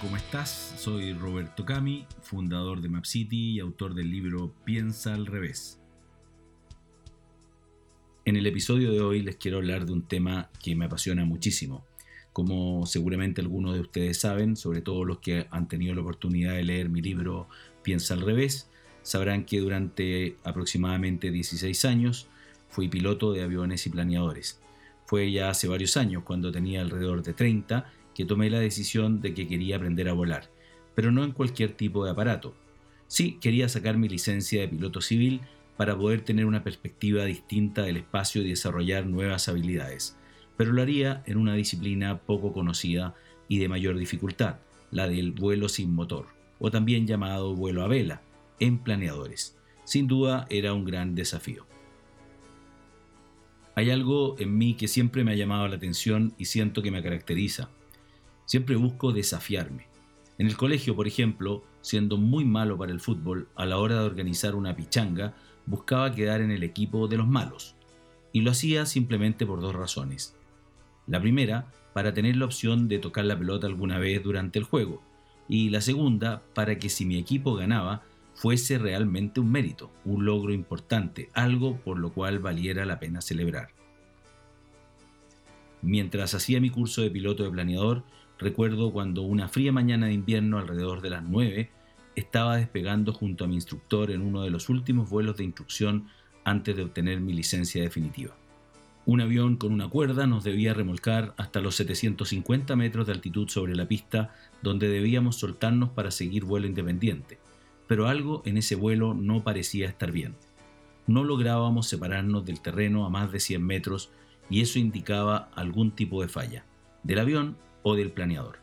¿cómo estás? Soy Roberto Cami, fundador de MapCity y autor del libro Piensa al revés. En el episodio de hoy les quiero hablar de un tema que me apasiona muchísimo. Como seguramente algunos de ustedes saben, sobre todo los que han tenido la oportunidad de leer mi libro Piensa al revés, sabrán que durante aproximadamente 16 años fui piloto de aviones y planeadores. Fue ya hace varios años, cuando tenía alrededor de 30, que tomé la decisión de que quería aprender a volar, pero no en cualquier tipo de aparato. Sí, quería sacar mi licencia de piloto civil para poder tener una perspectiva distinta del espacio y desarrollar nuevas habilidades, pero lo haría en una disciplina poco conocida y de mayor dificultad, la del vuelo sin motor, o también llamado vuelo a vela, en planeadores. Sin duda era un gran desafío. Hay algo en mí que siempre me ha llamado la atención y siento que me caracteriza. Siempre busco desafiarme. En el colegio, por ejemplo, siendo muy malo para el fútbol, a la hora de organizar una pichanga, buscaba quedar en el equipo de los malos. Y lo hacía simplemente por dos razones. La primera, para tener la opción de tocar la pelota alguna vez durante el juego. Y la segunda, para que si mi equipo ganaba, fuese realmente un mérito, un logro importante, algo por lo cual valiera la pena celebrar. Mientras hacía mi curso de piloto de planeador, Recuerdo cuando una fría mañana de invierno, alrededor de las 9, estaba despegando junto a mi instructor en uno de los últimos vuelos de instrucción antes de obtener mi licencia definitiva. Un avión con una cuerda nos debía remolcar hasta los 750 metros de altitud sobre la pista donde debíamos soltarnos para seguir vuelo independiente, pero algo en ese vuelo no parecía estar bien. No lográbamos separarnos del terreno a más de 100 metros y eso indicaba algún tipo de falla, del avión o del planeador.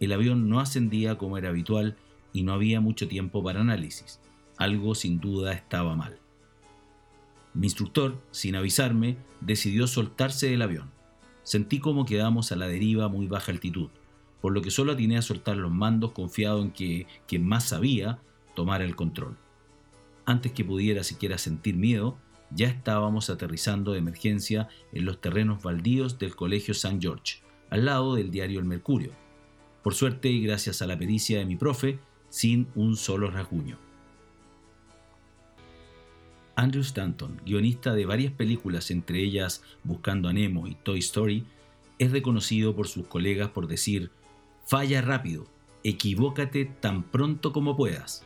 El avión no ascendía como era habitual y no había mucho tiempo para análisis. Algo sin duda estaba mal. Mi instructor, sin avisarme, decidió soltarse del avión. Sentí como quedamos a la deriva a muy baja altitud, por lo que solo atiné a soltar los mandos confiado en que quien más sabía tomara el control. Antes que pudiera siquiera sentir miedo, ya estábamos aterrizando de emergencia en los terrenos baldíos del Colegio St. George, al lado del diario El Mercurio. Por suerte y gracias a la pericia de mi profe, sin un solo rasguño. Andrew Stanton, guionista de varias películas, entre ellas Buscando a Nemo y Toy Story, es reconocido por sus colegas por decir, falla rápido, equivócate tan pronto como puedas.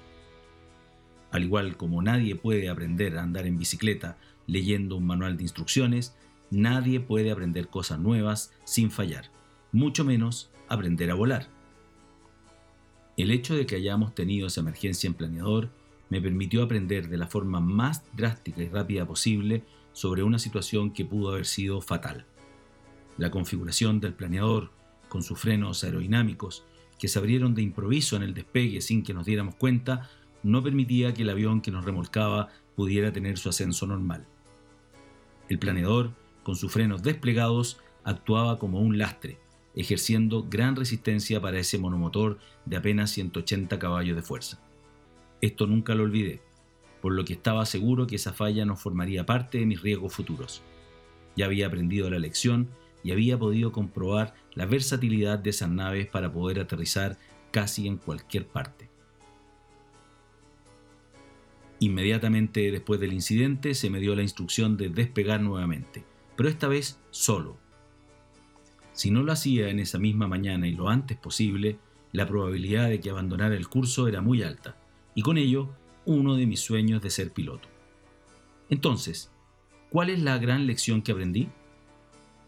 Al igual como nadie puede aprender a andar en bicicleta leyendo un manual de instrucciones, nadie puede aprender cosas nuevas sin fallar mucho menos aprender a volar. El hecho de que hayamos tenido esa emergencia en planeador me permitió aprender de la forma más drástica y rápida posible sobre una situación que pudo haber sido fatal. La configuración del planeador, con sus frenos aerodinámicos, que se abrieron de improviso en el despegue sin que nos diéramos cuenta, no permitía que el avión que nos remolcaba pudiera tener su ascenso normal. El planeador, con sus frenos desplegados, actuaba como un lastre, ejerciendo gran resistencia para ese monomotor de apenas 180 caballos de fuerza. Esto nunca lo olvidé, por lo que estaba seguro que esa falla no formaría parte de mis riesgos futuros. Ya había aprendido la lección y había podido comprobar la versatilidad de esas naves para poder aterrizar casi en cualquier parte. Inmediatamente después del incidente se me dio la instrucción de despegar nuevamente, pero esta vez solo, si no lo hacía en esa misma mañana y lo antes posible, la probabilidad de que abandonara el curso era muy alta, y con ello uno de mis sueños de ser piloto. Entonces, ¿cuál es la gran lección que aprendí?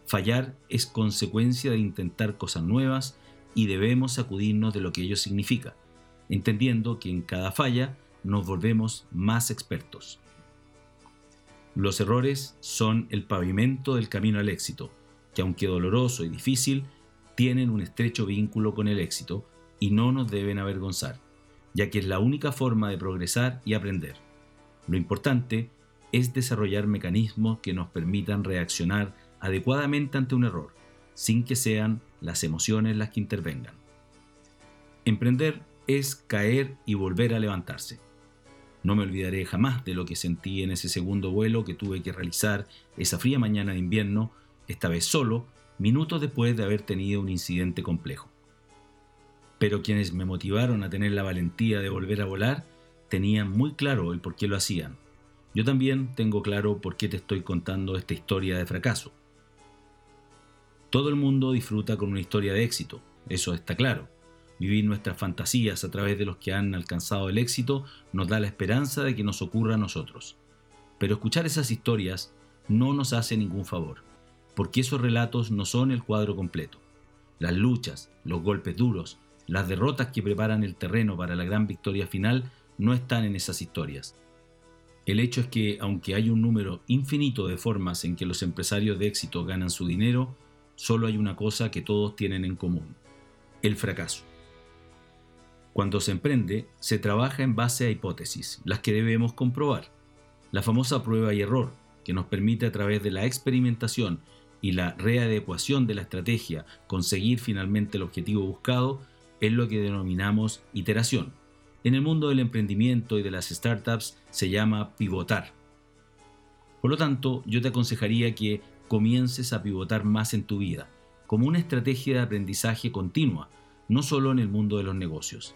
Fallar es consecuencia de intentar cosas nuevas y debemos sacudirnos de lo que ello significa, entendiendo que en cada falla nos volvemos más expertos. Los errores son el pavimento del camino al éxito que aunque doloroso y difícil, tienen un estrecho vínculo con el éxito y no nos deben avergonzar, ya que es la única forma de progresar y aprender. Lo importante es desarrollar mecanismos que nos permitan reaccionar adecuadamente ante un error, sin que sean las emociones las que intervengan. Emprender es caer y volver a levantarse. No me olvidaré jamás de lo que sentí en ese segundo vuelo que tuve que realizar esa fría mañana de invierno esta vez solo, minutos después de haber tenido un incidente complejo. Pero quienes me motivaron a tener la valentía de volver a volar tenían muy claro el por qué lo hacían. Yo también tengo claro por qué te estoy contando esta historia de fracaso. Todo el mundo disfruta con una historia de éxito, eso está claro. Vivir nuestras fantasías a través de los que han alcanzado el éxito nos da la esperanza de que nos ocurra a nosotros. Pero escuchar esas historias no nos hace ningún favor, porque esos relatos no son el cuadro completo. Las luchas, los golpes duros, las derrotas que preparan el terreno para la gran victoria final no están en esas historias. El hecho es que, aunque hay un número infinito de formas en que los empresarios de éxito ganan su dinero, solo hay una cosa que todos tienen en común, el fracaso. Cuando se emprende, se trabaja en base a hipótesis, las que debemos comprobar. La famosa prueba y error, que nos permite a través de la experimentación y la readecuación de la estrategia conseguir finalmente el objetivo buscado, es lo que denominamos iteración. En el mundo del emprendimiento y de las startups se llama pivotar. Por lo tanto, yo te aconsejaría que comiences a pivotar más en tu vida, como una estrategia de aprendizaje continua, no solo en el mundo de los negocios.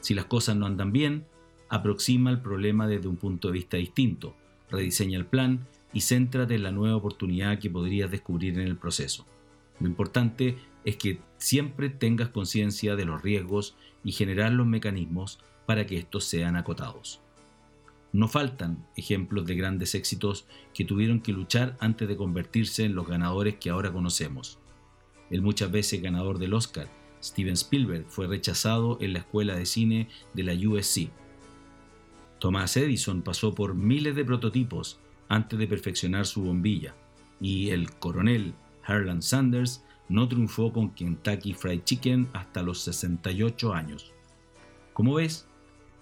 Si las cosas no andan bien, aproxima el problema desde un punto de vista distinto, rediseña el plan y céntrate en la nueva oportunidad que podrías descubrir en el proceso. Lo importante es que siempre tengas conciencia de los riesgos y generar los mecanismos para que estos sean acotados. No faltan ejemplos de grandes éxitos que tuvieron que luchar antes de convertirse en los ganadores que ahora conocemos. El muchas veces ganador del Oscar, Steven Spielberg, fue rechazado en la escuela de cine de la USC. Thomas Edison pasó por miles de prototipos antes de perfeccionar su bombilla, y el coronel Harlan Sanders no triunfó con Kentucky Fried Chicken hasta los 68 años. Como ves,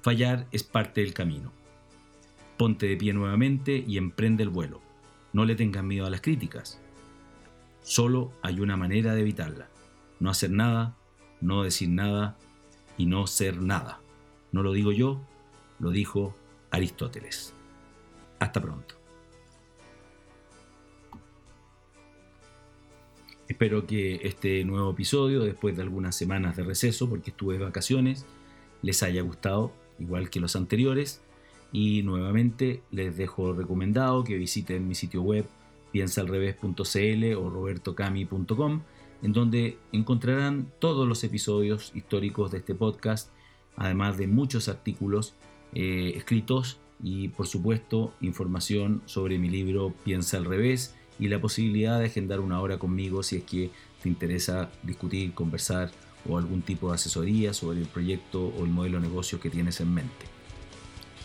fallar es parte del camino. Ponte de pie nuevamente y emprende el vuelo. No le tengas miedo a las críticas. Solo hay una manera de evitarla. No hacer nada, no decir nada y no ser nada. No lo digo yo, lo dijo Aristóteles. Hasta pronto. Espero que este nuevo episodio, después de algunas semanas de receso, porque estuve de vacaciones, les haya gustado, igual que los anteriores. Y nuevamente les dejo recomendado que visiten mi sitio web piensaalrevés.cl o robertocami.com, en donde encontrarán todos los episodios históricos de este podcast, además de muchos artículos eh, escritos y por supuesto información sobre mi libro Piensa al revés y la posibilidad de agendar una hora conmigo si es que te interesa discutir, conversar o algún tipo de asesoría sobre el proyecto o el modelo de negocio que tienes en mente.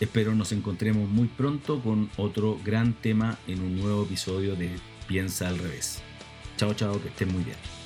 Espero nos encontremos muy pronto con otro gran tema en un nuevo episodio de Piensa al revés. Chao, chao, que estén muy bien.